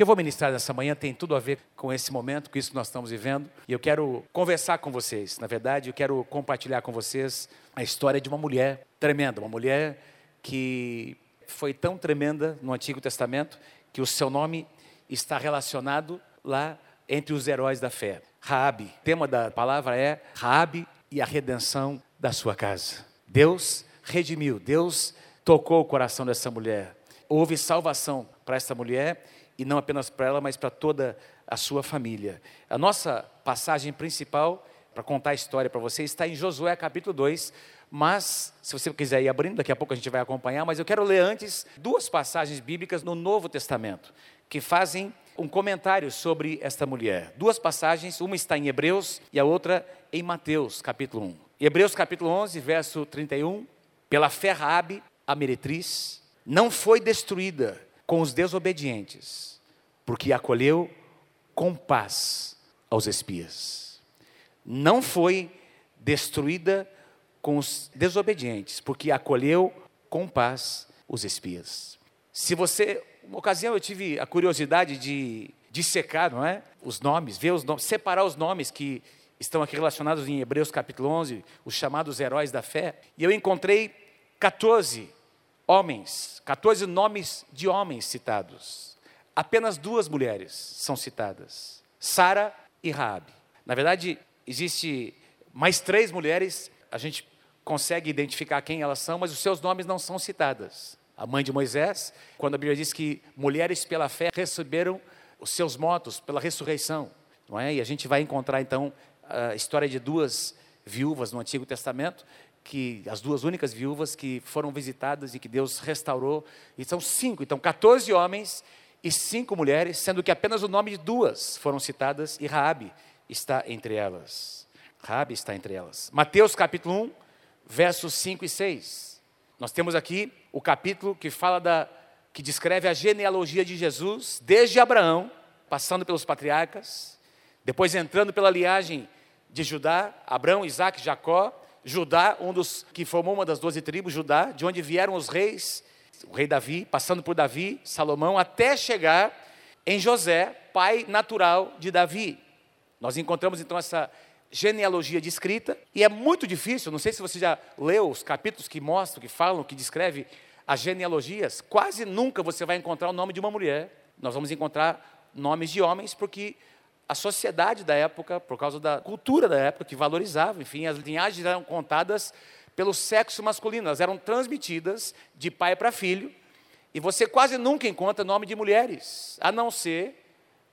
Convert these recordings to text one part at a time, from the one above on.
que eu vou ministrar nessa manhã tem tudo a ver com esse momento, com isso que nós estamos vivendo. E eu quero conversar com vocês. Na verdade, eu quero compartilhar com vocês a história de uma mulher tremenda, uma mulher que foi tão tremenda no Antigo Testamento que o seu nome está relacionado lá entre os heróis da fé. Raabe. O tema da palavra é Raabe e a redenção da sua casa. Deus redimiu, Deus tocou o coração dessa mulher. Houve salvação para essa mulher e não apenas para ela, mas para toda a sua família. A nossa passagem principal para contar a história para você está em Josué capítulo 2, mas se você quiser ir abrindo, daqui a pouco a gente vai acompanhar, mas eu quero ler antes duas passagens bíblicas no Novo Testamento que fazem um comentário sobre esta mulher. Duas passagens, uma está em Hebreus e a outra em Mateus capítulo 1. Hebreus capítulo 11, verso 31, pela fé Raabe, a meretriz, não foi destruída com os desobedientes porque acolheu com paz aos espias. Não foi destruída com os desobedientes, porque acolheu com paz os espias. Se você, uma ocasião eu tive a curiosidade de dissecar, não é? Os nomes, ver os nomes, separar os nomes que estão aqui relacionados em Hebreus capítulo 11, os chamados heróis da fé, e eu encontrei 14 homens, 14 nomes de homens citados apenas duas mulheres são citadas: Sara e Raabe. Na verdade, existe mais três mulheres, a gente consegue identificar quem elas são, mas os seus nomes não são citadas. A mãe de Moisés, quando a Bíblia diz que mulheres pela fé receberam os seus motos pela ressurreição, não é? E a gente vai encontrar então a história de duas viúvas no Antigo Testamento, que as duas únicas viúvas que foram visitadas e que Deus restaurou, e são cinco, então 14 homens e cinco mulheres, sendo que apenas o nome de duas foram citadas e Raabe está entre elas. Raabe está entre elas. Mateus capítulo 1, versos 5 e 6. Nós temos aqui o capítulo que fala da que descreve a genealogia de Jesus, desde Abraão, passando pelos patriarcas, depois entrando pela linhagem de Judá, Abraão, Isaac, Jacó, Judá, um dos que formou uma das doze tribos, Judá, de onde vieram os reis o rei Davi, passando por Davi, Salomão, até chegar em José, pai natural de Davi. Nós encontramos então essa genealogia descrita, e é muito difícil, não sei se você já leu os capítulos que mostram, que falam, que descreve as genealogias, quase nunca você vai encontrar o nome de uma mulher. Nós vamos encontrar nomes de homens, porque a sociedade da época, por causa da cultura da época, que valorizava, enfim, as linhagens eram contadas pelo sexo masculino, elas eram transmitidas de pai para filho, e você quase nunca encontra nome de mulheres, a não ser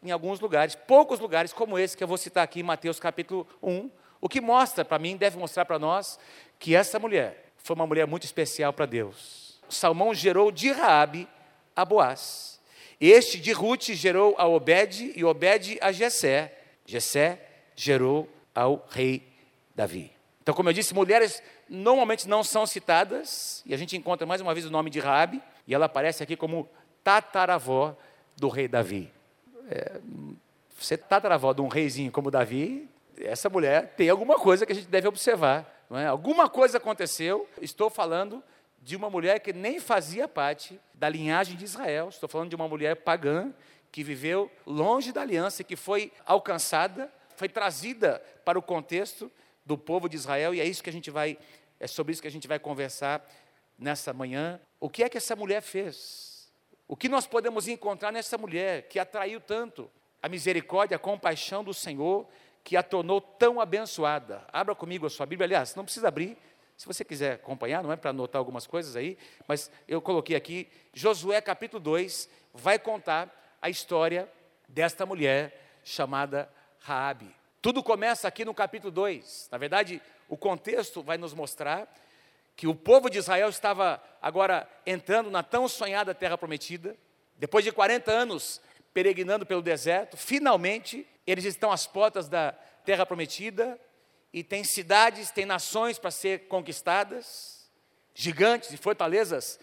em alguns lugares, poucos lugares como esse que eu vou citar aqui em Mateus capítulo 1, o que mostra para mim, deve mostrar para nós, que essa mulher foi uma mulher muito especial para Deus. Salmão gerou de Raabe a Boaz. Este de Ruth gerou a Obed e Obed a Jessé. Jessé gerou ao rei Davi. Então, como eu disse, mulheres normalmente não são citadas, e a gente encontra mais uma vez o nome de Rabi, e ela aparece aqui como tataravó do rei Davi. É, ser tataravó de um reizinho como Davi, essa mulher tem alguma coisa que a gente deve observar. É? Alguma coisa aconteceu, estou falando de uma mulher que nem fazia parte da linhagem de Israel, estou falando de uma mulher pagã que viveu longe da aliança que foi alcançada, foi trazida para o contexto do povo de Israel, e é isso que a gente vai, é sobre isso que a gente vai conversar nessa manhã. O que é que essa mulher fez? O que nós podemos encontrar nessa mulher que atraiu tanto a misericórdia, a compaixão do Senhor, que a tornou tão abençoada? Abra comigo a sua Bíblia, aliás, não precisa abrir, se você quiser acompanhar, não é para anotar algumas coisas aí, mas eu coloquei aqui, Josué capítulo 2, vai contar a história desta mulher chamada Raabe. Tudo começa aqui no capítulo 2. Na verdade, o contexto vai nos mostrar que o povo de Israel estava agora entrando na tão sonhada terra prometida. Depois de 40 anos peregrinando pelo deserto, finalmente eles estão às portas da terra prometida e tem cidades, tem nações para ser conquistadas, gigantes e fortalezas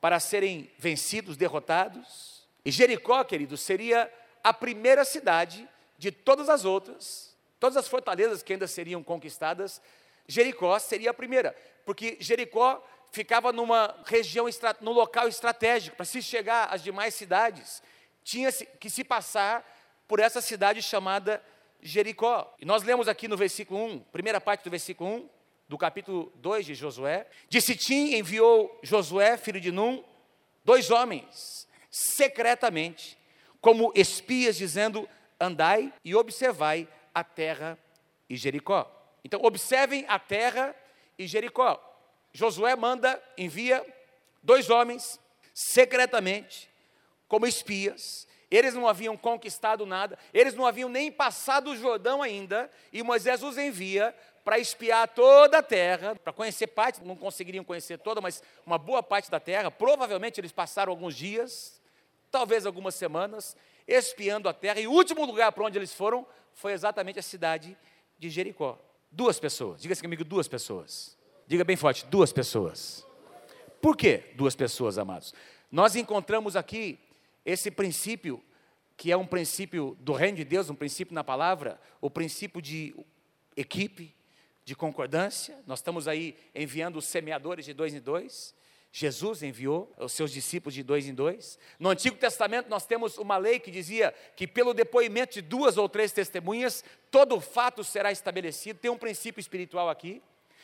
para serem vencidos, derrotados. E Jericó, queridos, seria a primeira cidade de todas as outras Todas as fortalezas que ainda seriam conquistadas, Jericó seria a primeira, porque Jericó ficava numa região, num local estratégico para se chegar às demais cidades. tinha que se passar por essa cidade chamada Jericó. E nós lemos aqui no versículo 1, primeira parte do versículo 1, do capítulo 2 de Josué. De Sitim enviou Josué, filho de Num, dois homens, secretamente, como espias, dizendo: Andai e observai a terra e Jericó. Então, observem a terra e Jericó. Josué manda, envia dois homens, secretamente, como espias. Eles não haviam conquistado nada, eles não haviam nem passado o Jordão ainda, e Moisés os envia para espiar toda a terra, para conhecer parte, não conseguiriam conhecer toda, mas uma boa parte da terra. Provavelmente eles passaram alguns dias, talvez algumas semanas, espiando a terra, e o último lugar para onde eles foram foi exatamente a cidade de Jericó. Duas pessoas, diga assim comigo, duas pessoas. Diga bem forte, duas pessoas. Por que duas pessoas, amados? Nós encontramos aqui esse princípio, que é um princípio do reino de Deus, um princípio na palavra, o princípio de equipe, de concordância. Nós estamos aí enviando os semeadores de dois em dois. Jesus enviou os seus discípulos de dois em dois. No Antigo Testamento nós temos uma lei que dizia que pelo depoimento de duas ou três testemunhas, todo fato será estabelecido. Tem um princípio espiritual aqui.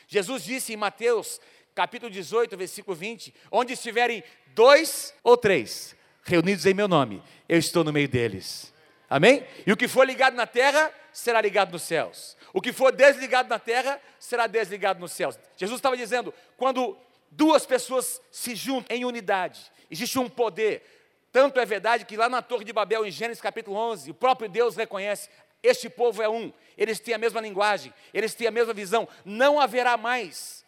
Jesus disse em Mateus, capítulo 18, versículo 20: Onde estiverem dois ou três reunidos em meu nome, eu estou no meio deles. Amém? E o que for ligado na terra será ligado nos céus. O que for desligado na terra será desligado nos céus. Jesus estava dizendo: quando duas pessoas se juntam em unidade, existe um poder. Tanto é verdade que lá na Torre de Babel, em Gênesis capítulo 11, o próprio Deus reconhece: este povo é um, eles têm a mesma linguagem, eles têm a mesma visão. Não haverá mais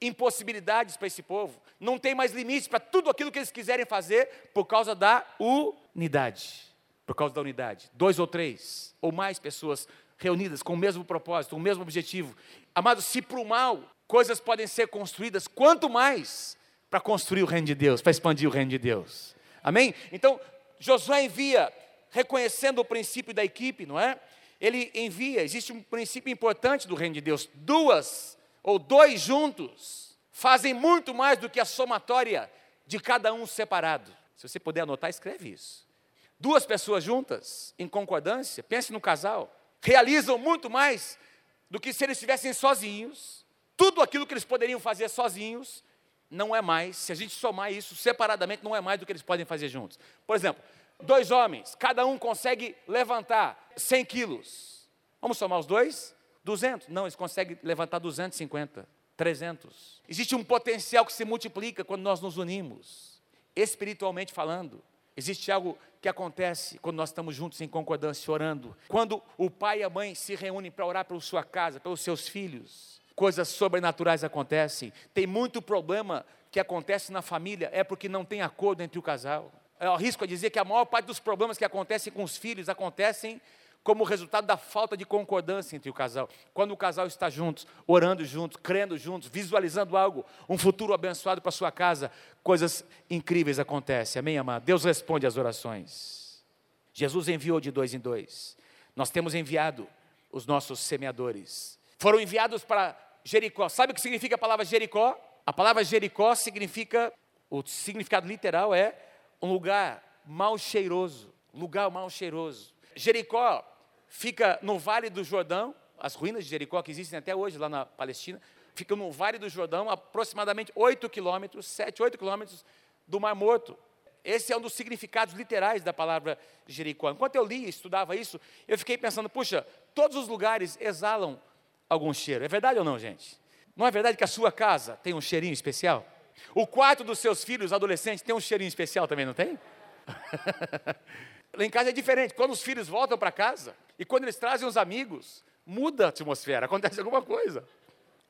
impossibilidades para esse povo, não tem mais limites para tudo aquilo que eles quiserem fazer por causa da unidade. Por causa da unidade. Dois ou três, ou mais pessoas reunidas com o mesmo propósito, o mesmo objetivo. Amados, se para o mal coisas podem ser construídas, quanto mais para construir o reino de Deus, para expandir o reino de Deus. Amém? Então, Josué envia, reconhecendo o princípio da equipe, não é? Ele envia, existe um princípio importante do reino de Deus: duas ou dois juntos fazem muito mais do que a somatória de cada um separado. Se você puder anotar, escreve isso. Duas pessoas juntas, em concordância, pense no casal, realizam muito mais do que se eles estivessem sozinhos. Tudo aquilo que eles poderiam fazer sozinhos não é mais, se a gente somar isso separadamente, não é mais do que eles podem fazer juntos. Por exemplo, dois homens, cada um consegue levantar 100 quilos. Vamos somar os dois? 200. Não, eles conseguem levantar 250, 300. Existe um potencial que se multiplica quando nós nos unimos, espiritualmente falando. Existe algo que acontece quando nós estamos juntos em concordância, orando. Quando o pai e a mãe se reúnem para orar pela sua casa, pelos seus filhos, coisas sobrenaturais acontecem. Tem muito problema que acontece na família, é porque não tem acordo entre o casal. Eu arrisco a dizer que a maior parte dos problemas que acontecem com os filhos acontecem como resultado da falta de concordância entre o casal. Quando o casal está juntos, orando juntos, crendo juntos, visualizando algo, um futuro abençoado para sua casa, coisas incríveis acontecem. Amém, amado? Deus responde às orações. Jesus enviou de dois em dois. Nós temos enviado os nossos semeadores. Foram enviados para Jericó. Sabe o que significa a palavra Jericó? A palavra Jericó significa, o significado literal é um lugar mal cheiroso, lugar mal cheiroso. Jericó fica no Vale do Jordão, as ruínas de Jericó que existem até hoje lá na Palestina, ficam no Vale do Jordão, aproximadamente 8 quilômetros, 7, 8 quilômetros do Mar Morto. Esse é um dos significados literais da palavra Jericó. Enquanto eu li e estudava isso, eu fiquei pensando, puxa, todos os lugares exalam algum cheiro. É verdade ou não, gente? Não é verdade que a sua casa tem um cheirinho especial? O quarto dos seus filhos adolescentes tem um cheirinho especial também, não tem? Lá em casa é diferente. Quando os filhos voltam para casa e quando eles trazem os amigos, muda a atmosfera, acontece alguma coisa.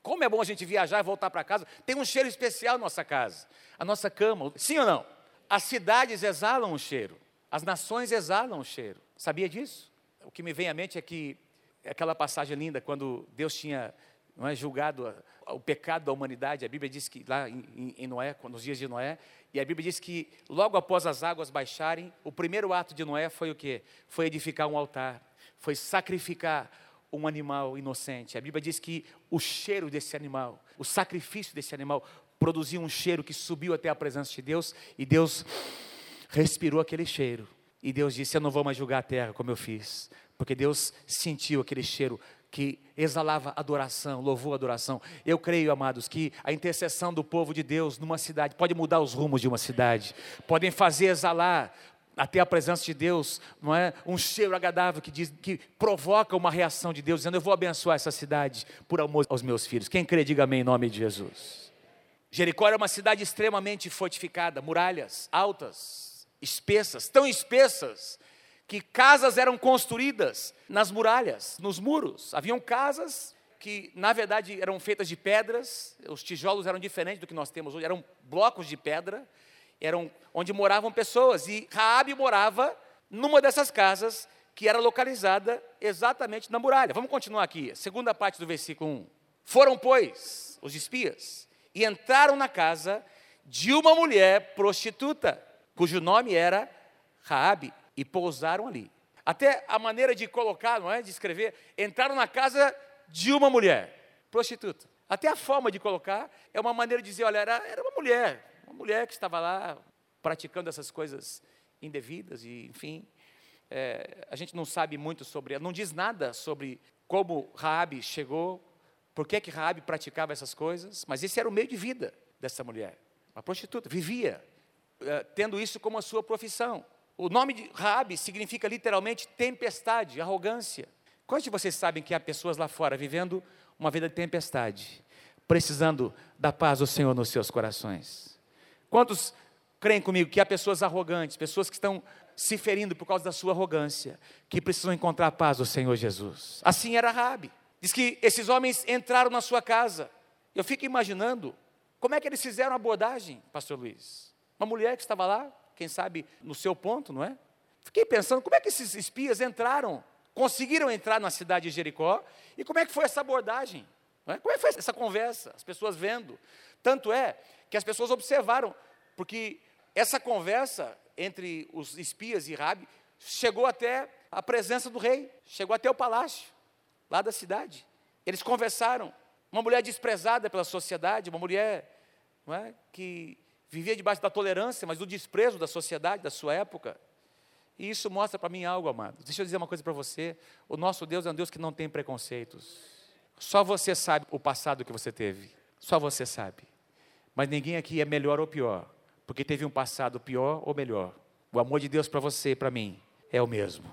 Como é bom a gente viajar e voltar para casa. Tem um cheiro especial na nossa casa, a nossa cama. Sim ou não? As cidades exalam o cheiro, as nações exalam o cheiro. Sabia disso? O que me vem à mente é que é aquela passagem linda quando Deus tinha não é, julgado o pecado da humanidade. A Bíblia diz que lá em, em Noé, nos dias de Noé, e a Bíblia diz que logo após as águas baixarem, o primeiro ato de Noé foi o quê? Foi edificar um altar, foi sacrificar um animal inocente. A Bíblia diz que o cheiro desse animal, o sacrifício desse animal, produzia um cheiro que subiu até a presença de Deus e Deus respirou aquele cheiro E Deus disse: Eu não vou mais julgar a terra como eu fiz, porque Deus sentiu aquele cheiro que exalava adoração, louvor, adoração. Eu creio, amados, que a intercessão do povo de Deus numa cidade pode mudar os rumos de uma cidade, podem fazer exalar até a presença de Deus, não é? Um cheiro agradável que diz que provoca uma reação de Deus, dizendo: Eu vou abençoar essa cidade por amor aos meus filhos. Quem crê, diga amém em nome de Jesus. Jericó era uma cidade extremamente fortificada, muralhas altas, espessas, tão espessas que casas eram construídas nas muralhas, nos muros. Haviam casas que, na verdade, eram feitas de pedras, os tijolos eram diferentes do que nós temos hoje, eram blocos de pedra, eram onde moravam pessoas, e Raabe morava numa dessas casas que era localizada exatamente na muralha. Vamos continuar aqui, segunda parte do versículo 1. Foram, pois, os espias, e entraram na casa de uma mulher prostituta, cujo nome era Raabe e pousaram ali. Até a maneira de colocar, não é, de escrever, entraram na casa de uma mulher, prostituta. Até a forma de colocar é uma maneira de dizer, olha, era, era uma mulher, uma mulher que estava lá praticando essas coisas indevidas e, enfim, é, a gente não sabe muito sobre ela, não diz nada sobre como Raabe chegou, por que que Raabe praticava essas coisas, mas esse era o meio de vida dessa mulher, uma prostituta, vivia é, tendo isso como a sua profissão. O nome de Raabe significa literalmente tempestade, arrogância. Quantos de vocês sabem que há pessoas lá fora vivendo uma vida de tempestade, precisando da paz do Senhor nos seus corações? Quantos creem comigo que há pessoas arrogantes, pessoas que estão se ferindo por causa da sua arrogância, que precisam encontrar a paz do Senhor Jesus? Assim era Raabe. Diz que esses homens entraram na sua casa. Eu fico imaginando como é que eles fizeram a abordagem, pastor Luiz. Uma mulher que estava lá, quem sabe, no seu ponto, não é? Fiquei pensando, como é que esses espias entraram, conseguiram entrar na cidade de Jericó, e como é que foi essa abordagem? É? Como é que foi essa conversa? As pessoas vendo. Tanto é que as pessoas observaram, porque essa conversa entre os espias e Rabi chegou até a presença do rei, chegou até o palácio, lá da cidade. Eles conversaram. Uma mulher desprezada pela sociedade, uma mulher é, que vivia debaixo da tolerância, mas do desprezo da sociedade, da sua época. E isso mostra para mim algo, amado. Deixa eu dizer uma coisa para você: o nosso Deus é um Deus que não tem preconceitos. Só você sabe o passado que você teve. Só você sabe. Mas ninguém aqui é melhor ou pior, porque teve um passado pior ou melhor. O amor de Deus para você e para mim é o mesmo.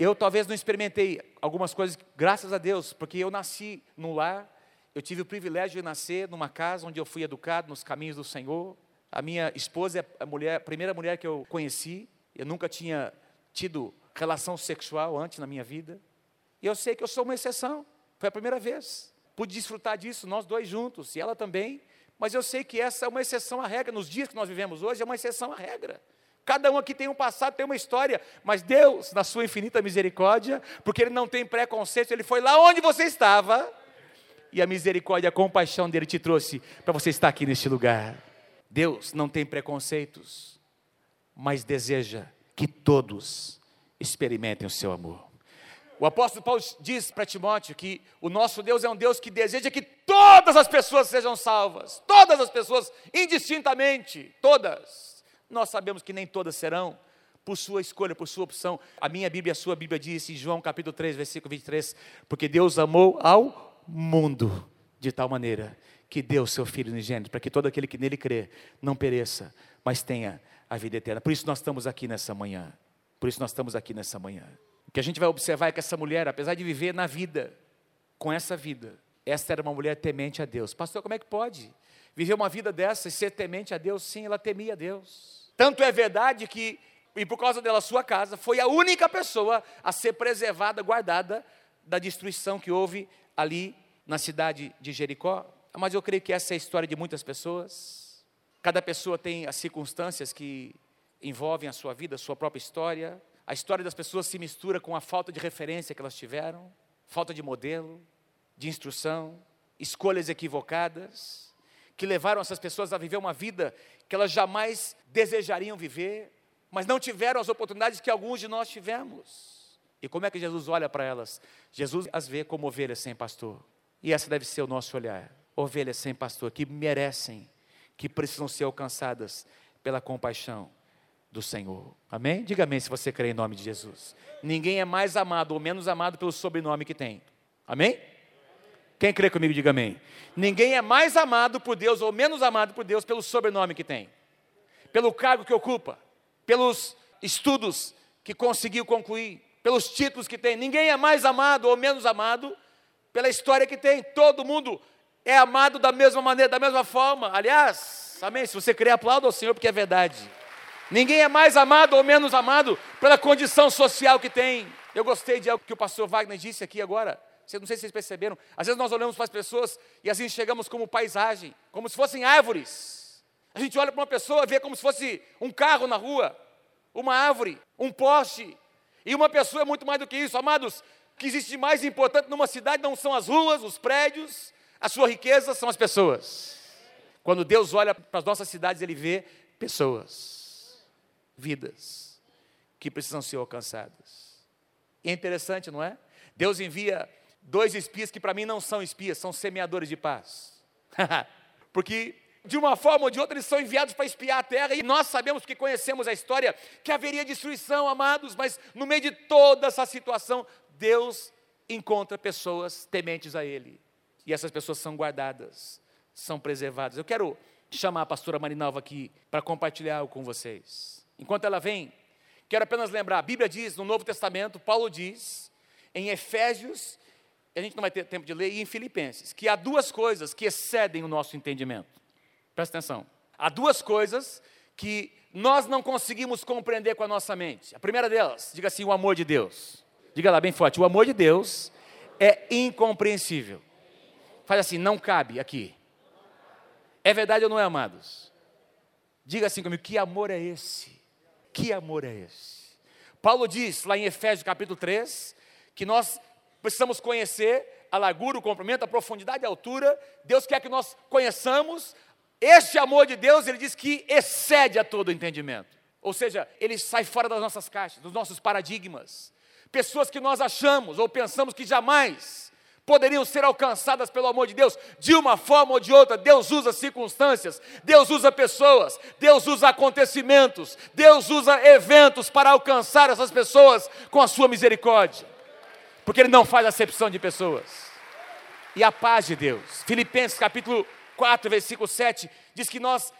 Eu talvez não experimentei algumas coisas, graças a Deus, porque eu nasci num lar, eu tive o privilégio de nascer numa casa onde eu fui educado nos caminhos do Senhor. A minha esposa é a, mulher, primeira mulher que eu conheci. Eu nunca tinha tido relação sexual antes na minha vida. E eu sei que eu sou uma exceção. Foi a primeira vez. Pude desfrutar disso, nós dois juntos, e ela também. Mas eu sei que essa é uma exceção à regra. Nos dias que nós vivemos hoje, é uma exceção à regra. Cada um aqui tem um passado, tem uma história, mas Deus, na sua infinita misericórdia, porque Ele não tem preconceito, Ele foi lá onde você estava, e a misericórdia, a compaixão dele te trouxe para você estar aqui neste lugar. Deus não tem preconceitos, mas deseja que todos experimentem o seu amor. O apóstolo Paulo diz para Timóteo que o nosso Deus é um Deus que deseja que todas as pessoas sejam salvas, todas as pessoas, indistintamente, todas. Nós sabemos que nem todas serão, por sua escolha, por sua opção. A minha Bíblia, a sua Bíblia diz em João capítulo 3, versículo 23, porque Deus amou ao mundo de tal maneira que deu o seu Filho unigênito, para que todo aquele que nele crê não pereça, mas tenha a vida eterna. Por isso nós estamos aqui nessa manhã. Por isso nós estamos aqui nessa manhã. O que a gente vai observar é que essa mulher, apesar de viver na vida, com essa vida, essa era uma mulher temente a Deus. Pastor, como é que pode viver uma vida dessa e ser temente a Deus? Sim, ela temia a Deus. Tanto é verdade que, e por causa dela, sua casa foi a única pessoa a ser preservada, guardada da destruição que houve ali na cidade de Jericó. Mas eu creio que essa é a história de muitas pessoas. Cada pessoa tem as circunstâncias que envolvem a sua vida, a sua própria história. A história das pessoas se mistura com a falta de referência que elas tiveram, falta de modelo, de instrução, escolhas equivocadas, que levaram essas pessoas a viver uma vida que elas jamais desejariam viver, mas não tiveram as oportunidades que alguns de nós tivemos. E como é que Jesus olha para elas? Jesus as vê como ovelhas sem pastor. E essa deve ser o nosso olhar ovelhas sem pastor, que merecem, que precisam ser alcançadas pela compaixão do Senhor. Amém? Diga amém se você crê em nome de Jesus. Ninguém é mais amado ou menos amado pelo sobrenome que tem. Amém? Quem crê comigo, diga amém. Ninguém é mais amado por Deus ou menos amado por Deus pelo sobrenome que tem, pelo cargo que ocupa, pelos estudos que conseguiu concluir, pelos títulos que tem. Ninguém é mais amado ou menos amado pela história que tem. Todo mundo é amado da mesma maneira, da mesma forma. Aliás, amém? Se você crê, aplauda ao Senhor, porque é verdade. Ninguém é mais amado ou menos amado pela condição social que tem. Eu gostei de algo que o pastor Wagner disse aqui agora. Não sei se vocês perceberam. Às vezes nós olhamos para as pessoas e assim chegamos como paisagem, como se fossem árvores. A gente olha para uma pessoa e vê como se fosse um carro na rua, uma árvore, um poste. E uma pessoa é muito mais do que isso. Amados, o que existe de mais importante numa cidade não são as ruas, os prédios, a sua riqueza, são as pessoas. Quando Deus olha para as nossas cidades, Ele vê pessoas, vidas, que precisam ser alcançadas. E é interessante, não é? Deus envia dois espias que para mim não são espias, são semeadores de paz. Porque de uma forma ou de outra eles são enviados para espiar a terra e nós sabemos que conhecemos a história que haveria destruição, amados, mas no meio de toda essa situação, Deus encontra pessoas tementes a ele. E essas pessoas são guardadas, são preservadas. Eu quero chamar a pastora Marinalva aqui para compartilhar algo com vocês. Enquanto ela vem, quero apenas lembrar, a Bíblia diz no Novo Testamento, Paulo diz em Efésios a gente não vai ter tempo de ler, e em Filipenses, que há duas coisas que excedem o nosso entendimento. Presta atenção. Há duas coisas que nós não conseguimos compreender com a nossa mente. A primeira delas, diga assim: o amor de Deus. Diga lá bem forte: o amor de Deus é incompreensível. Faz assim, não cabe aqui. É verdade ou não é, amados? Diga assim comigo: que amor é esse? Que amor é esse? Paulo diz lá em Efésios capítulo 3 que nós precisamos conhecer a largura, o comprimento, a profundidade a altura. Deus quer que nós conheçamos. Este amor de Deus, ele diz que excede a todo entendimento. Ou seja, ele sai fora das nossas caixas, dos nossos paradigmas. Pessoas que nós achamos ou pensamos que jamais poderiam ser alcançadas pelo amor de Deus, de uma forma ou de outra. Deus usa circunstâncias, Deus usa pessoas, Deus usa acontecimentos, Deus usa eventos para alcançar essas pessoas com a sua misericórdia porque Ele não faz acepção de pessoas. E a paz de Deus. Filipenses capítulo 4, versículo 7, diz que nós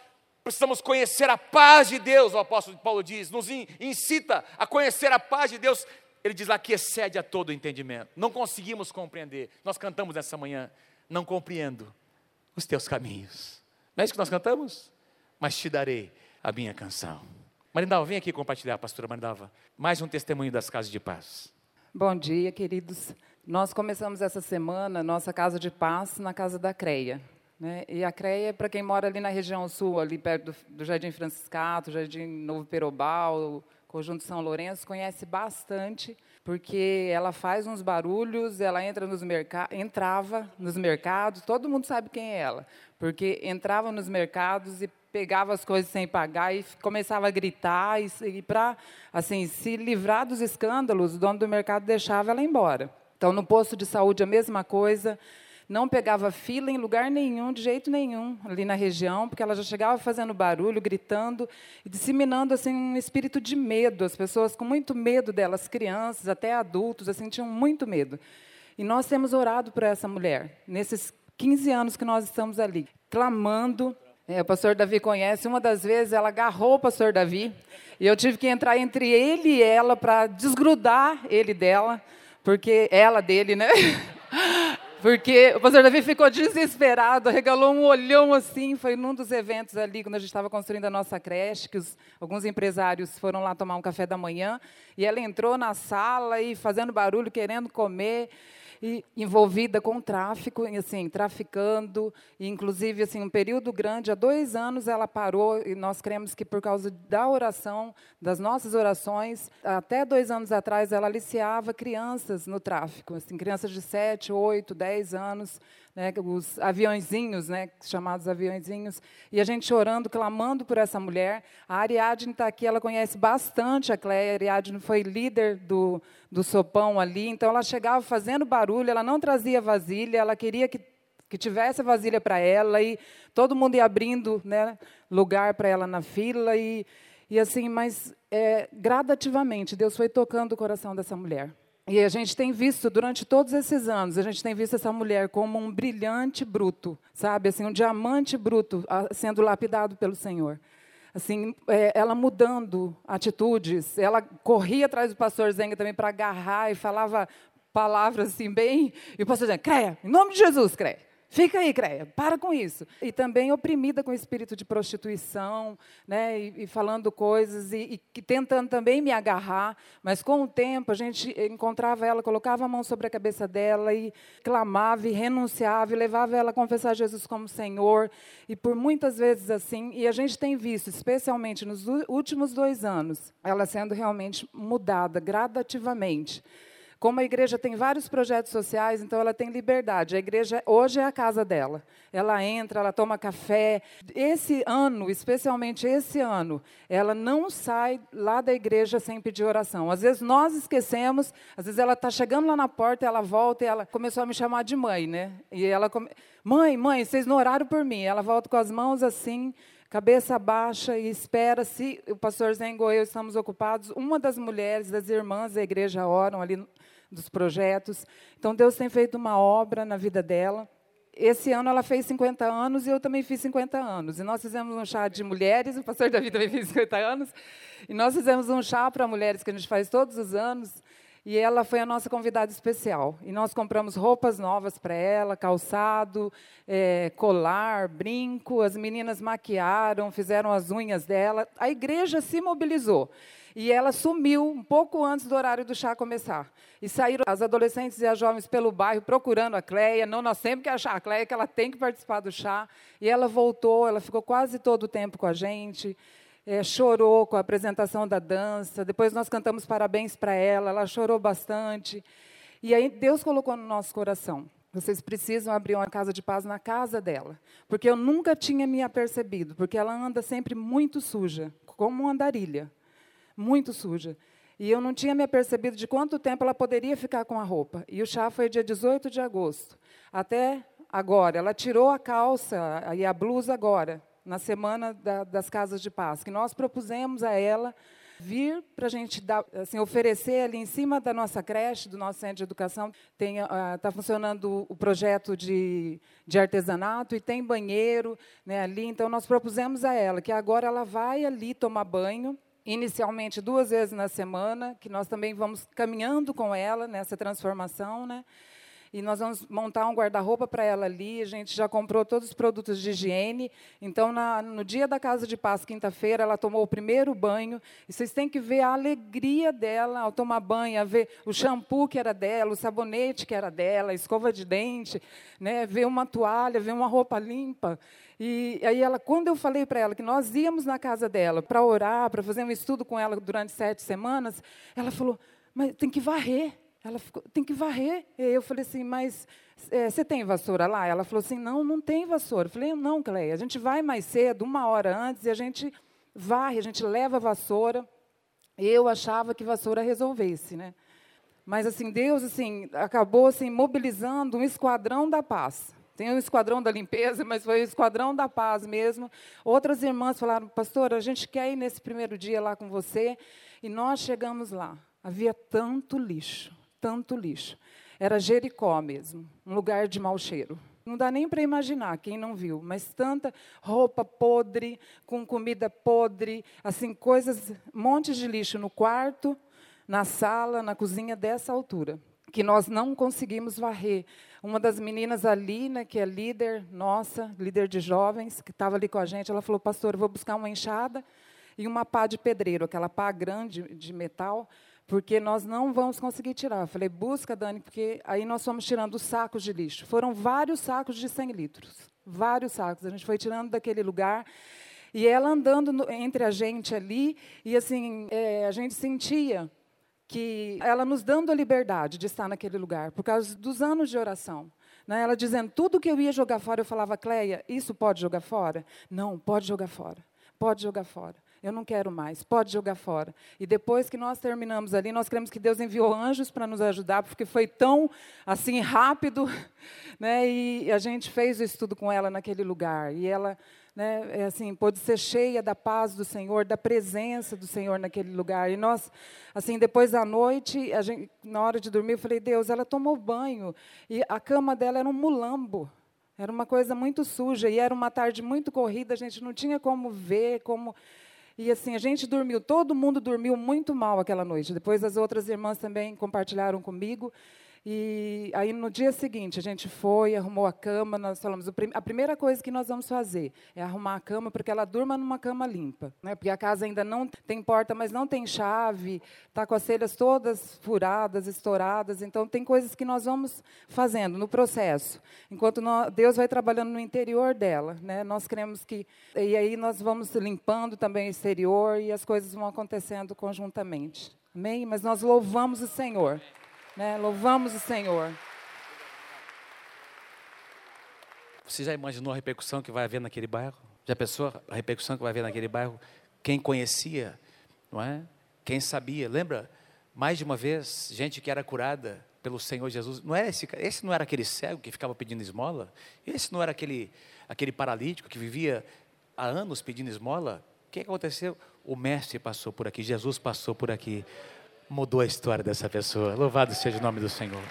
precisamos conhecer a paz de Deus, o apóstolo Paulo diz, nos incita a conhecer a paz de Deus. Ele diz lá que excede a todo entendimento. Não conseguimos compreender. Nós cantamos nessa manhã, não compreendo os teus caminhos. Não é isso que nós cantamos? Mas te darei a minha canção. Marindalva, vem aqui compartilhar, pastora Marindalva, mais um testemunho das casas de paz. Bom dia, queridos. Nós começamos essa semana nossa casa de paz na casa da CREA. Né? E a CREA, para quem mora ali na região sul, ali perto do, do Jardim Franciscato, Jardim Novo Perobal, Conjunto São Lourenço, conhece bastante, porque ela faz uns barulhos, ela entra nos entrava nos mercados, todo mundo sabe quem é ela, porque entrava nos mercados e pegava as coisas sem pagar e começava a gritar e, e para assim se livrar dos escândalos, o dono do mercado deixava ela embora. Então no posto de saúde a mesma coisa, não pegava fila em lugar nenhum, de jeito nenhum, ali na região, porque ela já chegava fazendo barulho, gritando e disseminando assim um espírito de medo. As pessoas com muito medo delas, crianças, até adultos, assim tinham muito medo. E nós temos orado por essa mulher nesses 15 anos que nós estamos ali, clamando é, o pastor Davi conhece. Uma das vezes ela agarrou o pastor Davi e eu tive que entrar entre ele e ela para desgrudar ele dela, porque ela dele, né? Porque o pastor Davi ficou desesperado, regalou um olhão assim. Foi num dos eventos ali, quando a gente estava construindo a nossa creche, que os, alguns empresários foram lá tomar um café da manhã. E ela entrou na sala e fazendo barulho, querendo comer e envolvida com tráfico, assim, traficando, e inclusive assim um período grande, há dois anos ela parou e nós cremos que por causa da oração, das nossas orações, até dois anos atrás ela aliciava crianças no tráfico, assim, crianças de sete, oito, dez anos, né, os aviãozinhos, né, chamados aviãozinhos, e a gente orando, clamando por essa mulher. A Ariadne está aqui, ela conhece bastante a Cléia, a Ariadne foi líder do, do sopão ali, então ela chegava fazendo barulho, ela não trazia vasilha, ela queria que, que tivesse vasilha para ela, e todo mundo ia abrindo né, lugar para ela na fila, e, E assim, mas é, gradativamente, Deus foi tocando o coração dessa mulher. E a gente tem visto, durante todos esses anos, a gente tem visto essa mulher como um brilhante bruto, sabe? Assim, um diamante bruto sendo lapidado pelo Senhor. Assim, é, ela mudando atitudes. Ela corria atrás do pastor Zenga também para agarrar e falava palavras assim bem... E o pastor Zenga, creia, em nome de Jesus, creia. Fica aí, Creia, para com isso. E também oprimida com o espírito de prostituição, né, e, e falando coisas, e, e, tentando também me agarrar, mas com o tempo a gente encontrava ela, colocava a mão sobre a cabeça dela e clamava e renunciava e levava ela a confessar Jesus como Senhor, e por muitas vezes assim, e a gente tem visto, especialmente nos últimos dois anos, ela sendo realmente mudada gradativamente. Como a igreja tem vários projetos sociais, então ela tem liberdade. A igreja hoje é a casa dela. Ela entra, ela toma café. Esse ano, especialmente esse ano, ela não sai lá da igreja sem pedir oração. Às vezes nós esquecemos, às vezes ela está chegando lá na porta, ela volta e ela começou a me chamar de mãe, né? E ela come... mãe, mãe, vocês não oraram por mim? Ela volta com as mãos assim cabeça baixa e espera se o pastor Zengo e eu estamos ocupados. Uma das mulheres, das irmãs da igreja oram ali dos projetos. Então, Deus tem feito uma obra na vida dela. Esse ano ela fez 50 anos e eu também fiz 50 anos. E nós fizemos um chá de mulheres, o pastor Davi também fez 50 anos. E nós fizemos um chá para mulheres que a gente faz todos os anos. E ela foi a nossa convidada especial. E nós compramos roupas novas para ela, calçado, é, colar, brinco. As meninas maquiaram, fizeram as unhas dela. A igreja se mobilizou. E ela sumiu um pouco antes do horário do chá começar. E saíram as adolescentes e as jovens pelo bairro procurando a Cleia. Não, nós sempre que achar a Cleia, que ela tem que participar do chá. E ela voltou, ela ficou quase todo o tempo com a gente. É, chorou com a apresentação da dança. Depois nós cantamos parabéns para ela. Ela chorou bastante. E aí Deus colocou no nosso coração. Vocês precisam abrir uma casa de paz na casa dela. Porque eu nunca tinha me apercebido. Porque ela anda sempre muito suja, como uma andarilha muito suja. E eu não tinha me apercebido de quanto tempo ela poderia ficar com a roupa. E o chá foi dia 18 de agosto. Até agora. Ela tirou a calça e a blusa agora, na semana da, das casas de paz, que nós propusemos a ela vir para a gente dar, assim, oferecer ali em cima da nossa creche, do nosso centro de educação, está uh, funcionando o projeto de, de artesanato e tem banheiro né, ali. Então, nós propusemos a ela que agora ela vai ali tomar banho, inicialmente duas vezes na semana, que nós também vamos caminhando com ela nessa transformação, né? E nós vamos montar um guarda-roupa para ela ali. A gente já comprou todos os produtos de higiene. Então, na, no dia da casa de paz, quinta-feira, ela tomou o primeiro banho. E vocês têm que ver a alegria dela ao tomar banho, a ver o shampoo que era dela, o sabonete que era dela, a escova de dente, né? ver uma toalha, ver uma roupa limpa. E aí ela, quando eu falei para ela que nós íamos na casa dela para orar, para fazer um estudo com ela durante sete semanas, ela falou: mas tem que varrer. Ela ficou, tem que varrer. E eu falei assim, mas é, você tem vassoura lá? Ela falou assim, não, não tem vassoura. Eu falei, não, Cleia, a gente vai mais cedo, uma hora antes, e a gente varre, a gente leva a vassoura. Eu achava que vassoura resolvesse, né? Mas assim, Deus assim acabou assim mobilizando um esquadrão da paz. Tem um esquadrão da limpeza, mas foi o esquadrão da paz mesmo. Outras irmãs falaram, pastor, a gente quer ir nesse primeiro dia lá com você. E nós chegamos lá. Havia tanto lixo, tanto lixo. Era Jericó mesmo, um lugar de mau cheiro. Não dá nem para imaginar, quem não viu, mas tanta roupa podre, com comida podre, assim, coisas, montes de lixo no quarto, na sala, na cozinha, dessa altura que nós não conseguimos varrer. Uma das meninas ali, né, que é líder nossa, líder de jovens, que estava ali com a gente, ela falou, pastor, eu vou buscar uma enxada e uma pá de pedreiro, aquela pá grande de metal, porque nós não vamos conseguir tirar. Eu falei, busca, Dani, porque aí nós fomos tirando os sacos de lixo. Foram vários sacos de 100 litros, vários sacos. A gente foi tirando daquele lugar. E ela andando no, entre a gente ali, e assim, é, a gente sentia que ela nos dando a liberdade de estar naquele lugar, por causa dos anos de oração. Né? Ela dizendo, tudo que eu ia jogar fora, eu falava, Cleia, isso pode jogar fora? Não, pode jogar fora. Pode jogar fora. Eu não quero mais, pode jogar fora. E depois que nós terminamos ali, nós cremos que Deus enviou anjos para nos ajudar, porque foi tão assim rápido, né? E a gente fez o estudo com ela naquele lugar. E ela né, é assim, pôde ser cheia da paz do Senhor, da presença do Senhor naquele lugar. E nós, assim, depois da noite, gente, na hora de dormir, eu falei, Deus, ela tomou banho e a cama dela era um mulambo. Era uma coisa muito suja e era uma tarde muito corrida, a gente não tinha como ver, como e assim, a gente dormiu, todo mundo dormiu muito mal aquela noite. Depois as outras irmãs também compartilharam comigo. E aí no dia seguinte a gente foi, arrumou a cama, nós falamos, a primeira coisa que nós vamos fazer é arrumar a cama para que ela durma numa cama limpa, né? Porque a casa ainda não tem porta, mas não tem chave, tá com as telhas todas furadas, estouradas, então tem coisas que nós vamos fazendo no processo, enquanto nós, Deus vai trabalhando no interior dela, né? Nós queremos que e aí nós vamos limpando também o exterior e as coisas vão acontecendo conjuntamente. Amém? Mas nós louvamos o Senhor. Né? Louvamos o Senhor. Você já imaginou a repercussão que vai haver naquele bairro? Já pensou a repercussão que vai haver naquele bairro? Quem conhecia, não é? Quem sabia? Lembra? Mais de uma vez, gente que era curada pelo Senhor Jesus. Não era esse, esse não era aquele cego que ficava pedindo esmola? Esse não era aquele, aquele paralítico que vivia há anos pedindo esmola? O que aconteceu? O mestre passou por aqui, Jesus passou por aqui mudou a história dessa pessoa. Louvado seja o nome do Senhor.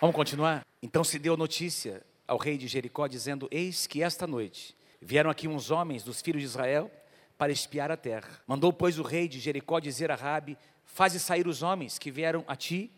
Vamos continuar? Então se deu notícia ao rei de Jericó, dizendo: Eis que esta noite vieram aqui uns homens dos filhos de Israel para espiar a terra. Mandou, pois, o rei de Jericó dizer a Rabi: Faze sair os homens que vieram a ti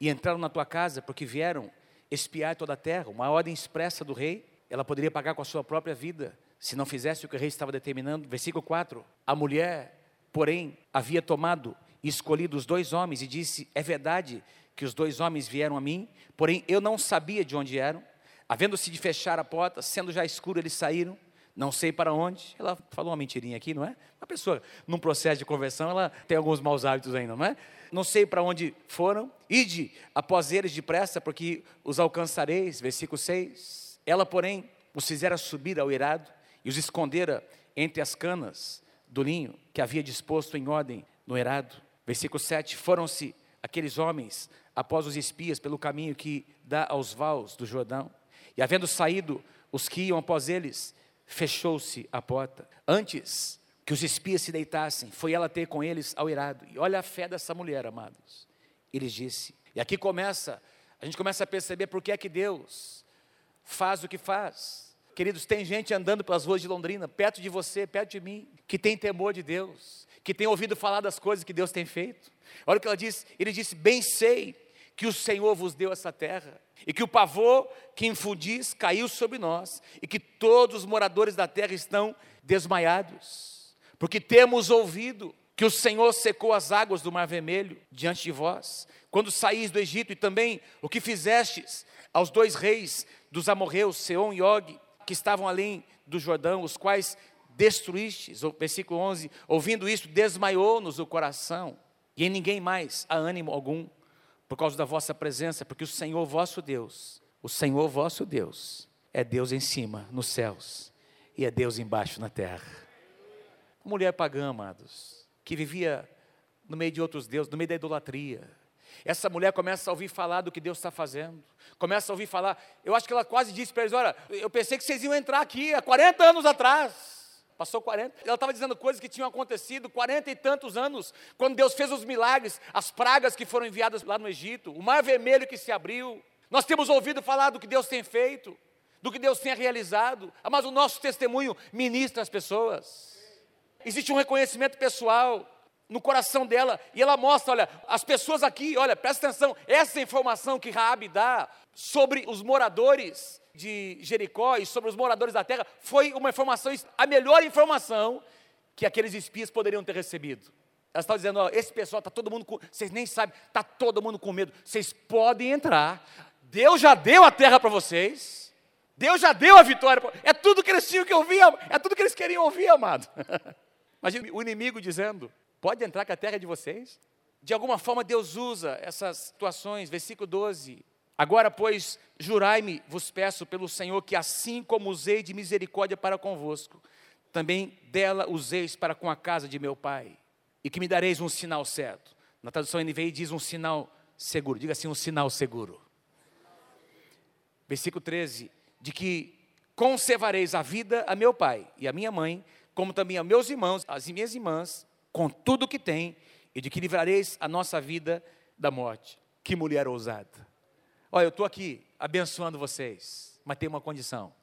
e entraram na tua casa, porque vieram espiar toda a terra. Uma ordem expressa do rei, ela poderia pagar com a sua própria vida, se não fizesse o que o rei estava determinando. Versículo 4: A mulher porém, havia tomado e escolhido os dois homens e disse: É verdade que os dois homens vieram a mim, porém eu não sabia de onde eram. Havendo-se de fechar a porta, sendo já escuro, eles saíram, não sei para onde. Ela falou uma mentirinha aqui, não é? Uma pessoa, num processo de conversão, ela tem alguns maus hábitos ainda, não é? Não sei para onde foram, ide após eles depressa, porque os alcançareis. Versículo 6. Ela, porém, os fizera subir ao irado e os escondera entre as canas do linho que havia disposto em ordem no erado. Versículo 7: Foram-se aqueles homens após os espias pelo caminho que dá aos vales do Jordão, e havendo saído os que iam após eles, fechou-se a porta. Antes que os espias se deitassem, foi ela ter com eles ao irado. E olha a fé dessa mulher, amados. Ele disse, e aqui começa, a gente começa a perceber por que é que Deus faz o que faz. Queridos, tem gente andando pelas ruas de Londrina, perto de você, perto de mim, que tem temor de Deus, que tem ouvido falar das coisas que Deus tem feito. Olha o que ela disse: ele disse, bem sei que o Senhor vos deu essa terra, e que o pavor que infundis caiu sobre nós, e que todos os moradores da terra estão desmaiados, porque temos ouvido que o Senhor secou as águas do Mar Vermelho diante de vós, quando saís do Egito, e também o que fizestes aos dois reis dos amorreus, Seom e Og, que estavam além do Jordão, os quais destruístes. Versículo 11: ouvindo isso, desmaiou-nos o coração, e em ninguém mais há ânimo algum, por causa da vossa presença, porque o Senhor vosso Deus, o Senhor vosso Deus, é Deus em cima, nos céus, e é Deus embaixo na terra. Mulher pagã, amados, que vivia no meio de outros deuses, no meio da idolatria, essa mulher começa a ouvir falar do que Deus está fazendo, começa a ouvir falar. Eu acho que ela quase disse para eles: Olha, eu pensei que vocês iam entrar aqui há 40 anos atrás. Passou 40. Ela estava dizendo coisas que tinham acontecido 40 e tantos anos, quando Deus fez os milagres, as pragas que foram enviadas lá no Egito, o mar vermelho que se abriu. Nós temos ouvido falar do que Deus tem feito, do que Deus tem realizado, mas o nosso testemunho ministra as pessoas. Existe um reconhecimento pessoal no coração dela, e ela mostra, olha, as pessoas aqui, olha, presta atenção, essa informação que Raabe dá sobre os moradores de Jericó e sobre os moradores da terra foi uma informação, a melhor informação que aqueles espias poderiam ter recebido. Ela está dizendo, ó, esse pessoal está todo mundo com, vocês nem sabem, está todo mundo com medo. Vocês podem entrar. Deus já deu a terra para vocês. Deus já deu a vitória. É tudo que eles tinham que ouvir, é tudo que eles queriam ouvir, amado. Imagina o inimigo dizendo: Pode entrar que a terra é de vocês? De alguma forma Deus usa essas situações. Versículo 12. Agora, pois, jurai-me, vos peço pelo Senhor, que assim como usei de misericórdia para convosco, também dela useis para com a casa de meu pai, e que me dareis um sinal certo. Na tradução NVI diz um sinal seguro, diga assim, um sinal seguro. Versículo 13: de que conservareis a vida a meu pai e a minha mãe, como também a meus irmãos, as minhas irmãs, com tudo o que tem, e de que livrareis a nossa vida da morte. Que mulher ousada. Olha, eu estou aqui abençoando vocês, mas tem uma condição.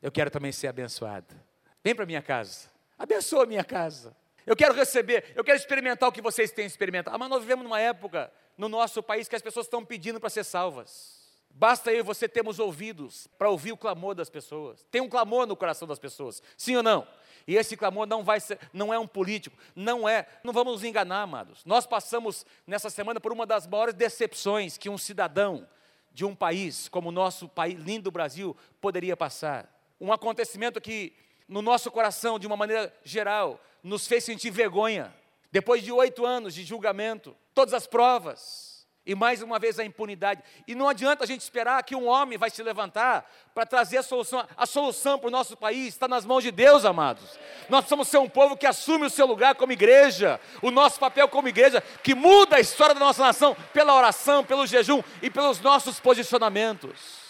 Eu quero também ser abençoada. Vem para minha casa. Abençoa a minha casa. Eu quero receber, eu quero experimentar o que vocês têm experimentado. Ah, mas nós vivemos numa época no nosso país que as pessoas estão pedindo para ser salvas. Basta eu e você termos ouvidos para ouvir o clamor das pessoas. Tem um clamor no coração das pessoas, sim ou não? E esse clamor não vai ser, não é um político, não é, não vamos nos enganar, amados. Nós passamos nessa semana por uma das maiores decepções que um cidadão de um país como o nosso país lindo Brasil poderia passar. Um acontecimento que no nosso coração, de uma maneira geral, nos fez sentir vergonha. Depois de oito anos de julgamento, todas as provas, e mais uma vez a impunidade. E não adianta a gente esperar que um homem vai se levantar para trazer a solução. A solução para o nosso país está nas mãos de Deus, amados. Nós precisamos ser um povo que assume o seu lugar como igreja, o nosso papel como igreja, que muda a história da nossa nação pela oração, pelo jejum e pelos nossos posicionamentos.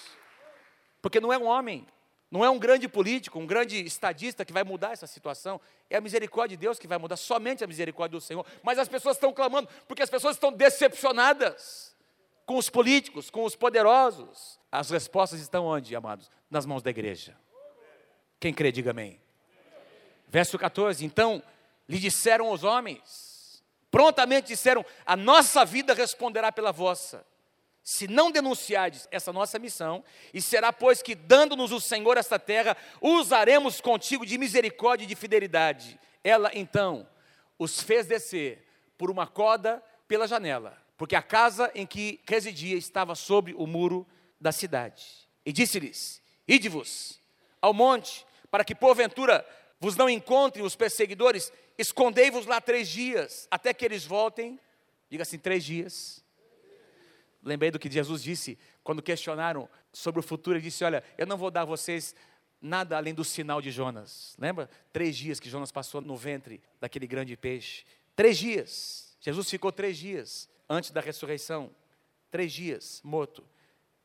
Porque não é um homem não é um grande político, um grande estadista que vai mudar essa situação. É a misericórdia de Deus que vai mudar, somente a misericórdia do Senhor. Mas as pessoas estão clamando, porque as pessoas estão decepcionadas com os políticos, com os poderosos. As respostas estão onde, amados? Nas mãos da igreja. Quem crê, diga amém. Verso 14: Então lhe disseram os homens, prontamente disseram: A nossa vida responderá pela vossa se não denunciardes essa nossa missão, e será, pois, que dando-nos o Senhor esta terra, usaremos contigo de misericórdia e de fidelidade. Ela, então, os fez descer por uma corda pela janela, porque a casa em que residia estava sobre o muro da cidade. E disse-lhes: Ide-vos ao monte, para que porventura vos não encontrem os perseguidores, escondei-vos lá três dias, até que eles voltem. Diga assim: três dias lembrei do que Jesus disse quando questionaram sobre o futuro. Ele disse: Olha, eu não vou dar a vocês nada além do sinal de Jonas. Lembra? Três dias que Jonas passou no ventre daquele grande peixe. Três dias. Jesus ficou três dias antes da ressurreição. Três dias morto.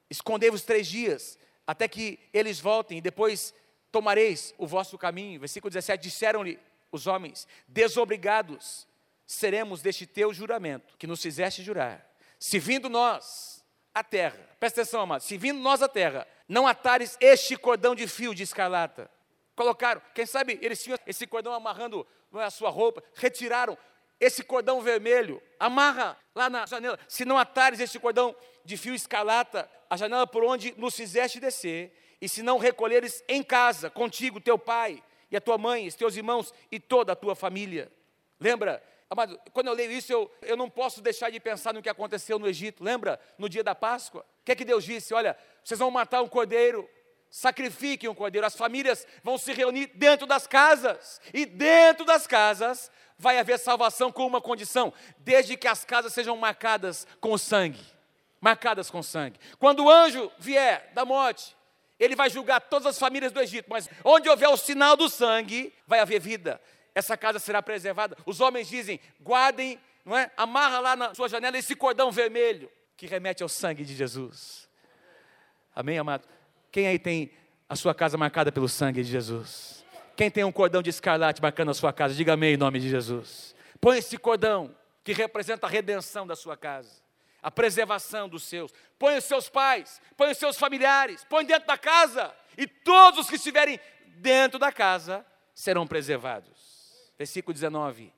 Escondei-vos três dias até que eles voltem e depois tomareis o vosso caminho. Versículo 17: Disseram-lhe os homens: Desobrigados seremos deste teu juramento que nos fizeste jurar se vindo nós a terra, presta atenção, amado, se vindo nós a terra, não atares este cordão de fio de escarlata. Colocaram, quem sabe eles tinham esse cordão amarrando a sua roupa, retiraram esse cordão vermelho, amarra lá na janela. Se não atares este cordão de fio escarlata, a janela por onde nos fizeste descer, e se não recolheres em casa, contigo, teu pai, e a tua mãe, os teus irmãos e toda a tua família. Lembra Amado, quando eu leio isso, eu, eu não posso deixar de pensar no que aconteceu no Egito. Lembra? No dia da Páscoa? O que é que Deus disse? Olha, vocês vão matar um cordeiro, sacrifiquem um cordeiro. As famílias vão se reunir dentro das casas. E dentro das casas vai haver salvação com uma condição: desde que as casas sejam marcadas com sangue. Marcadas com sangue. Quando o anjo vier da morte, ele vai julgar todas as famílias do Egito, mas onde houver o sinal do sangue, vai haver vida essa casa será preservada. Os homens dizem: guardem, não é? Amarra lá na sua janela esse cordão vermelho que remete ao sangue de Jesus. Amém, amado? Quem aí tem a sua casa marcada pelo sangue de Jesus? Quem tem um cordão de escarlate marcando a sua casa, diga amém em nome de Jesus. Põe esse cordão que representa a redenção da sua casa, a preservação dos seus. Põe os seus pais, põe os seus familiares, põe dentro da casa, e todos os que estiverem dentro da casa serão preservados. Versículo 19: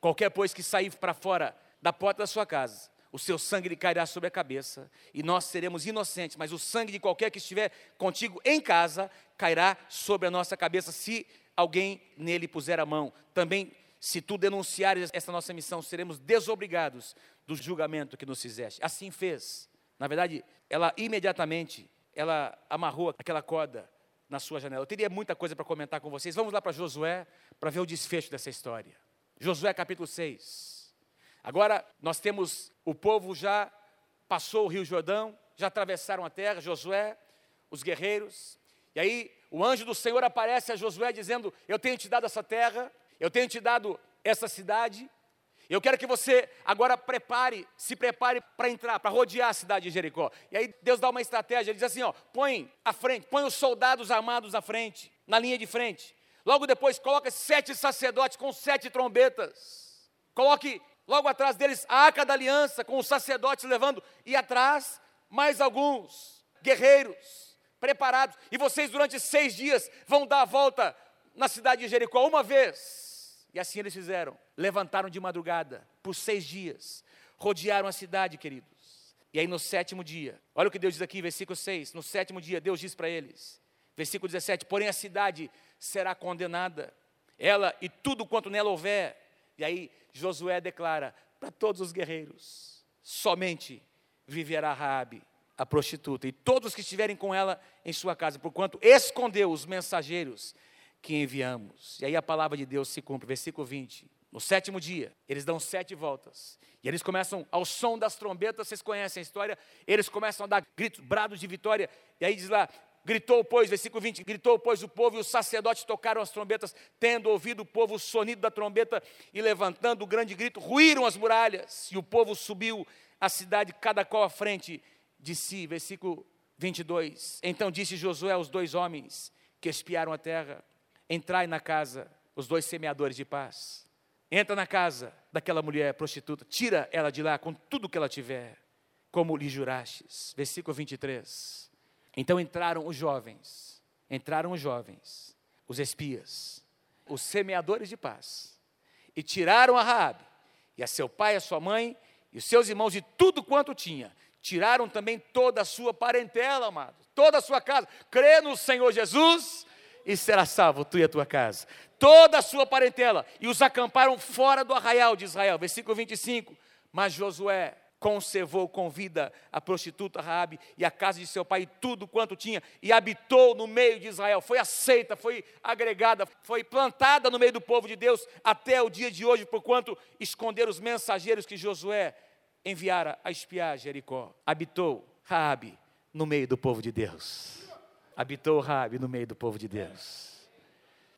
Qualquer, pois, que sair para fora da porta da sua casa, o seu sangue lhe cairá sobre a cabeça, e nós seremos inocentes, mas o sangue de qualquer que estiver contigo em casa cairá sobre a nossa cabeça, se alguém nele puser a mão. Também, se tu denunciares essa nossa missão, seremos desobrigados do julgamento que nos fizeste. Assim fez. Na verdade, ela imediatamente, ela amarrou aquela corda na sua janela. Eu teria muita coisa para comentar com vocês. Vamos lá para Josué para ver o desfecho dessa história. Josué capítulo 6. Agora nós temos o povo já passou o Rio Jordão, já atravessaram a terra, Josué, os guerreiros. E aí o anjo do Senhor aparece a Josué dizendo: Eu tenho te dado essa terra, eu tenho te dado essa cidade, Eu quero que você agora prepare, se prepare para entrar, para rodear a cidade de Jericó. E aí Deus dá uma estratégia, ele diz assim, ó, põe à frente, põe os soldados armados à frente, na linha de frente. Logo depois coloca sete sacerdotes com sete trombetas. Coloque logo atrás deles a arca da aliança, com os sacerdotes levando, e atrás mais alguns guerreiros preparados. E vocês durante seis dias vão dar a volta na cidade de Jericó uma vez e assim eles fizeram. Levantaram de madrugada por seis dias, rodearam a cidade, queridos. E aí no sétimo dia, olha o que Deus diz aqui, versículo 6. No sétimo dia, Deus diz para eles, versículo 17: Porém a cidade será condenada, ela e tudo quanto nela houver. E aí Josué declara para todos os guerreiros: somente viverá Raabe, a prostituta, e todos que estiverem com ela em sua casa, porquanto escondeu os mensageiros que enviamos. E aí a palavra de Deus se cumpre, versículo 20. No sétimo dia, eles dão sete voltas. E eles começam, ao som das trombetas, vocês conhecem a história, eles começam a dar gritos, brados de vitória. E aí diz lá: gritou, pois, versículo 20: gritou, pois, o povo e os sacerdotes tocaram as trombetas, tendo ouvido o povo o sonido da trombeta e levantando o grande grito, ruíram as muralhas. E o povo subiu a cidade, cada qual à frente de si. Versículo 22. Então disse Josué aos dois homens que espiaram a terra: Entrai na casa, os dois semeadores de paz. Entra na casa daquela mulher prostituta, tira ela de lá com tudo que ela tiver, como lhe jurastes. Versículo 23. Então entraram os jovens, entraram os jovens, os espias, os semeadores de paz, e tiraram a Raabe, e a seu pai, a sua mãe, e os seus irmãos, e tudo quanto tinha. Tiraram também toda a sua parentela, amado, toda a sua casa. Crê no Senhor Jesus e será salvo tu e a tua casa. Toda a sua parentela. E os acamparam fora do arraial de Israel. Versículo 25. Mas Josué conservou com vida a prostituta Raabe e a casa de seu pai e tudo quanto tinha e habitou no meio de Israel. Foi aceita, foi agregada, foi plantada no meio do povo de Deus até o dia de hoje, porquanto esconderam os mensageiros que Josué enviara a espiar Jericó. Habitou Raabe no meio do povo de Deus habitou Rabi no meio do povo de Deus.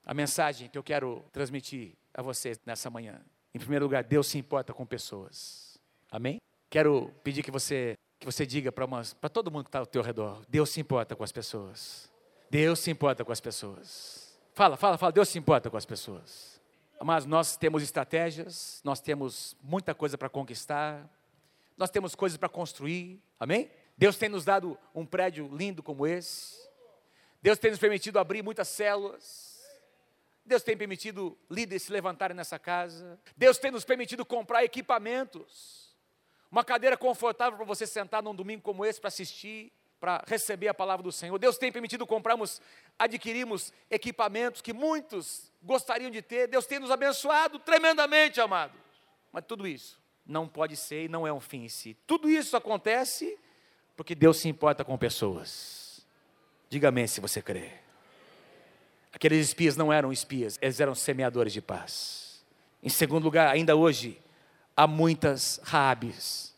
A mensagem que eu quero transmitir a vocês nessa manhã. Em primeiro lugar, Deus se importa com pessoas. Amém? Quero pedir que você que você diga para todo mundo que está ao teu redor, Deus se importa com as pessoas. Deus se importa com as pessoas. Fala, fala, fala, Deus se importa com as pessoas. Mas nós temos estratégias, nós temos muita coisa para conquistar, nós temos coisas para construir, amém? Deus tem nos dado um prédio lindo como esse, Deus tem nos permitido abrir muitas células. Deus tem permitido líderes se levantarem nessa casa. Deus tem nos permitido comprar equipamentos. Uma cadeira confortável para você sentar num domingo como esse para assistir, para receber a palavra do Senhor. Deus tem permitido comprarmos, adquirirmos equipamentos que muitos gostariam de ter. Deus tem nos abençoado tremendamente, amado. Mas tudo isso não pode ser e não é um fim em si. Tudo isso acontece porque Deus se importa com pessoas. Diga amém se você crê. Aqueles espias não eram espias, eles eram semeadores de paz. Em segundo lugar, ainda hoje, há muitas rabes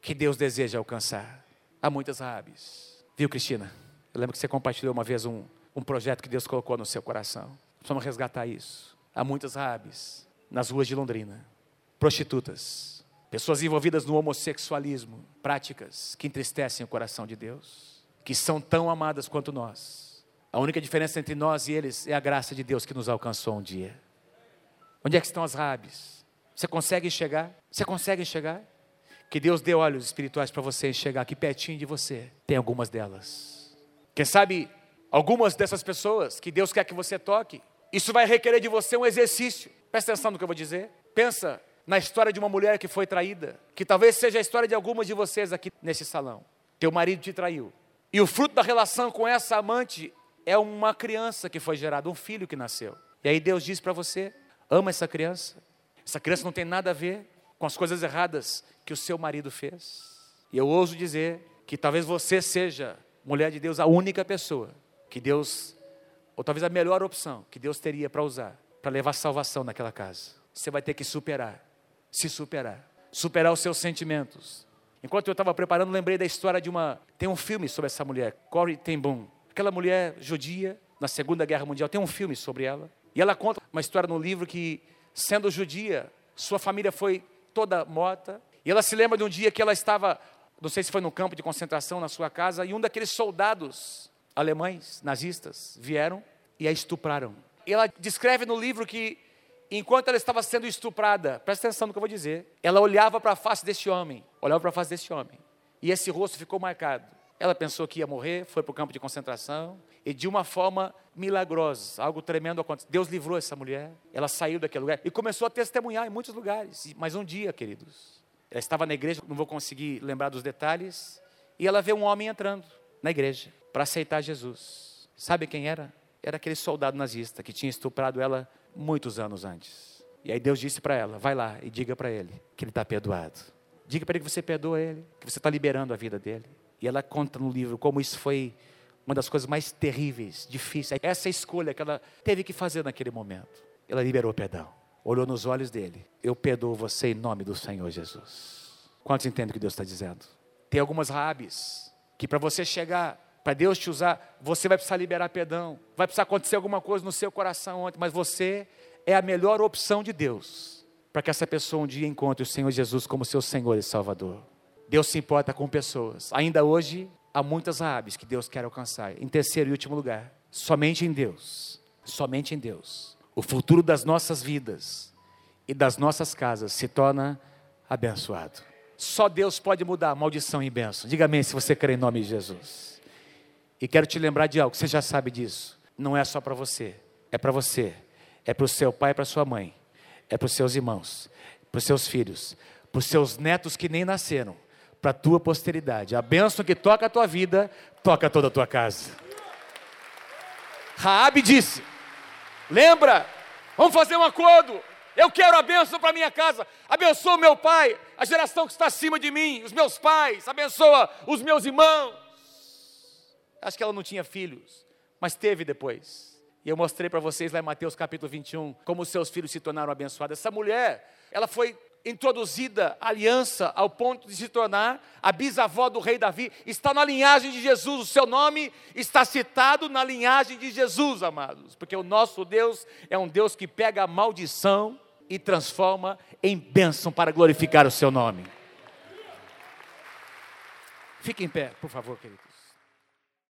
que Deus deseja alcançar. Há muitas rabes. Viu, Cristina? Eu lembro que você compartilhou uma vez um, um projeto que Deus colocou no seu coração. Precisamos resgatar isso. Há muitas rabes nas ruas de Londrina. Prostitutas. Pessoas envolvidas no homossexualismo. Práticas que entristecem o coração de Deus que são tão amadas quanto nós. A única diferença entre nós e eles é a graça de Deus que nos alcançou um dia. Onde é que estão as rabes? Você consegue enxergar? Você consegue enxergar? Que Deus dê olhos espirituais para você enxergar aqui pertinho de você. Tem algumas delas. Quem sabe algumas dessas pessoas que Deus quer que você toque, isso vai requerer de você um exercício. Presta atenção no que eu vou dizer. Pensa na história de uma mulher que foi traída, que talvez seja a história de algumas de vocês aqui nesse salão. Teu marido te traiu. E o fruto da relação com essa amante é uma criança que foi gerada, um filho que nasceu. E aí Deus diz para você: ama essa criança. Essa criança não tem nada a ver com as coisas erradas que o seu marido fez. E eu ouso dizer que talvez você seja, mulher de Deus, a única pessoa que Deus, ou talvez a melhor opção que Deus teria para usar, para levar salvação naquela casa. Você vai ter que superar, se superar, superar os seus sentimentos, Enquanto eu estava preparando, lembrei da história de uma. Tem um filme sobre essa mulher, Corrie ten Boom. Aquela mulher judia na Segunda Guerra Mundial. Tem um filme sobre ela. E ela conta uma história no livro que, sendo judia, sua família foi toda morta. E ela se lembra de um dia que ela estava, não sei se foi no campo de concentração na sua casa, e um daqueles soldados alemães, nazistas, vieram e a estupraram. E ela descreve no livro que, enquanto ela estava sendo estuprada, presta atenção no que eu vou dizer, ela olhava para a face deste homem, olhava para a face deste homem, e esse rosto ficou marcado. Ela pensou que ia morrer, foi para o campo de concentração, e de uma forma milagrosa, algo tremendo aconteceu. Deus livrou essa mulher, ela saiu daquele lugar e começou a testemunhar em muitos lugares. Mas um dia, queridos, ela estava na igreja, não vou conseguir lembrar dos detalhes, e ela vê um homem entrando na igreja para aceitar Jesus. Sabe quem era? Era aquele soldado nazista que tinha estuprado ela muitos anos antes. E aí Deus disse para ela: vai lá e diga para ele que ele está perdoado. Diga para ele que você perdoa ele, que você está liberando a vida dele. E ela conta no livro como isso foi uma das coisas mais terríveis, difíceis. Essa escolha que ela teve que fazer naquele momento. Ela liberou perdão. Olhou nos olhos dele. Eu perdoo você em nome do Senhor Jesus. Quantos entendem o que Deus está dizendo? Tem algumas rabis que para você chegar para Deus te usar, você vai precisar liberar perdão, vai precisar acontecer alguma coisa no seu coração ontem, mas você é a melhor opção de Deus para que essa pessoa um dia encontre o Senhor Jesus como seu Senhor e Salvador. Deus se importa com pessoas. Ainda hoje, há muitas rabes que Deus quer alcançar. Em terceiro e último lugar, somente em Deus, somente em Deus, o futuro das nossas vidas e das nossas casas se torna abençoado. Só Deus pode mudar maldição em bênção. Diga amém se você crê em nome de Jesus. E quero te lembrar de algo, você já sabe disso. Não é só para você, é para você, é para o seu pai e para sua mãe, é para os seus irmãos, para os seus filhos, para os seus netos que nem nasceram, para a tua posteridade. A bênção que toca a tua vida, toca toda a tua casa. Raabe disse: Lembra? Vamos fazer um acordo. Eu quero a bênção para minha casa. Abençoa o meu pai, a geração que está acima de mim, os meus pais, abençoa os meus irmãos. Acho que ela não tinha filhos, mas teve depois. E eu mostrei para vocês lá em Mateus capítulo 21 como seus filhos se tornaram abençoados. Essa mulher, ela foi introduzida à aliança ao ponto de se tornar a bisavó do rei Davi. Está na linhagem de Jesus, o seu nome está citado na linhagem de Jesus, amados. Porque o nosso Deus é um Deus que pega a maldição e transforma em bênção para glorificar o seu nome. Fique em pé, por favor, queridos.